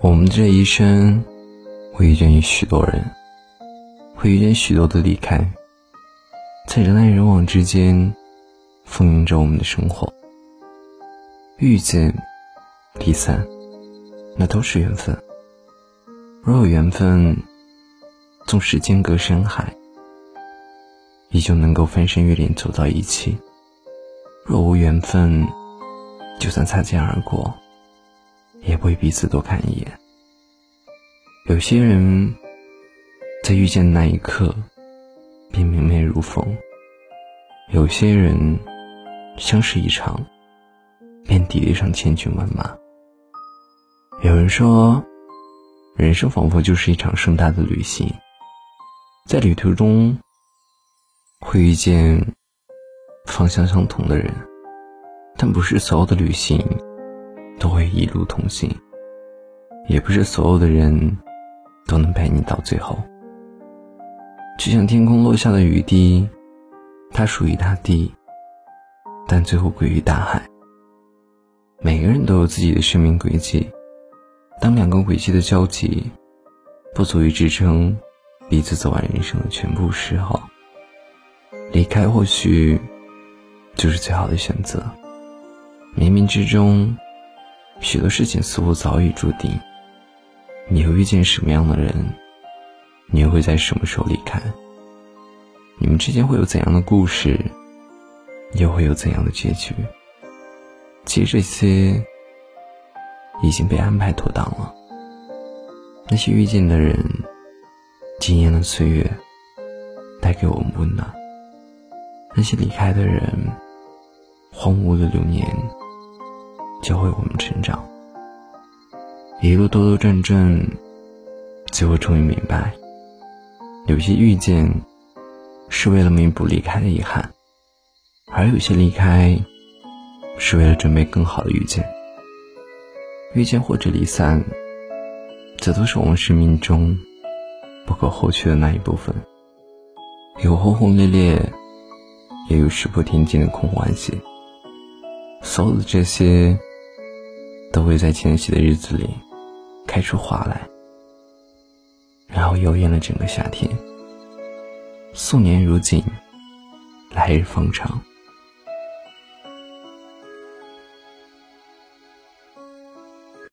我们这一生会遇见许多人，会遇见许多的离开，在人来人往之间，丰盈着我们的生活。遇见、离散，那都是缘分。若有缘分，纵使间隔山海，依旧能够翻山越岭走到一起；若无缘分，就算擦肩而过。也不会彼此多看一眼。有些人，在遇见的那一刻，便明媚如风；有些人，相识一场，便抵得上千军万马。有人说，人生仿佛就是一场盛大的旅行，在旅途中，会遇见方向相同的人，但不是所有的旅行。都会一路同行，也不是所有的人都能陪你到最后。就像天空落下的雨滴，它属于大地，但最后归于大海。每个人都有自己的生命轨迹，当两个轨迹的交集不足以支撑彼此走完人生的全部时候，离开或许就是最好的选择。冥冥之中。许多事情似乎早已注定，你会遇见什么样的人，你又会在什么时候离开？你们之间会有怎样的故事，又会有怎样的结局？其实这些已经被安排妥当了。那些遇见的人，惊艳了岁月，带给我们温暖；那些离开的人，荒芜了流年。教会我们成长，一路兜兜转转，最后终于明白，有些遇见是为了弥补离开的遗憾，而有些离开是为了准备更好的遇见。遇见或者离散，这都是我们生命中不可或缺的那一部分。有轰轰烈烈，也有石破天惊的空欢喜。所有的这些。都会在前夕的日子里开出花来，然后游艳了整个夏天。素年如锦，来日方长。